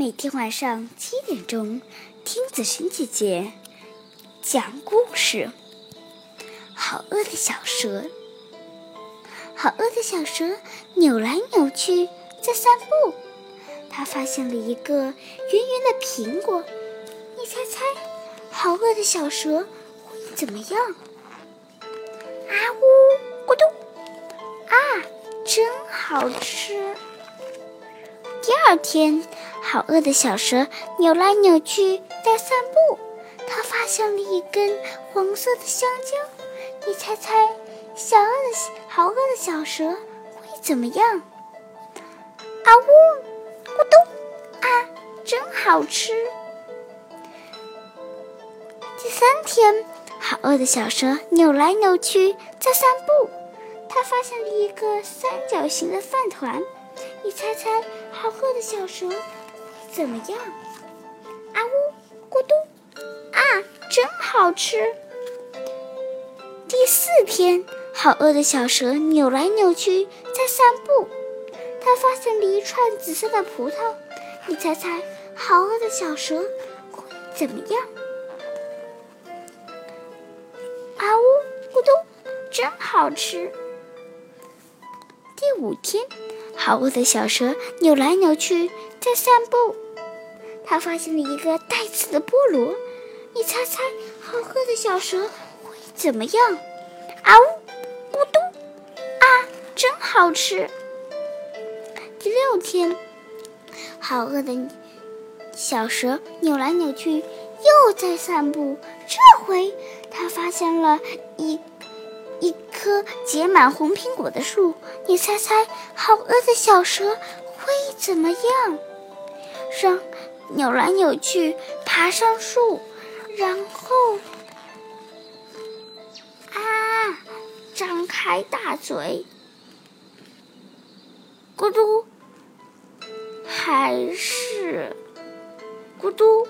每天晚上七点钟，听子萱姐姐讲故事。好饿的小蛇，好饿的小蛇扭来扭去在散步。它发现了一个圆圆的苹果，你猜猜，好饿的小蛇会怎么样？啊呜，咕咚，啊，真好吃。第二天，好饿的小蛇扭来扭去在散步，它发现了一根黄色的香蕉。你猜猜，小饿的好饿的小蛇会怎么样？啊呜，咕咚，啊，真好吃。第三天，好饿的小蛇扭来扭去在散步，它发现了一个三角形的饭团。你猜猜，好饿的小蛇怎么样？啊呜，咕嘟，啊，真好吃！第四天，好饿的小蛇扭来扭去在散步，它发现了一串紫色的葡萄。你猜猜，好饿的小蛇会怎么样？啊呜，咕嘟，真好吃！第五天。好饿的小蛇扭来扭去在散步，它发现了一个带刺的菠萝。你猜猜，好饿的小蛇会怎么样？啊呜，咕嘟，啊，真好吃！第六天，好饿的小蛇扭来扭去又在散步，这回它发现了一。一棵结满红苹果的树，你猜猜，好饿的小蛇会怎么样？上扭来扭去，爬上树，然后啊，张开大嘴，咕嘟，还是咕嘟。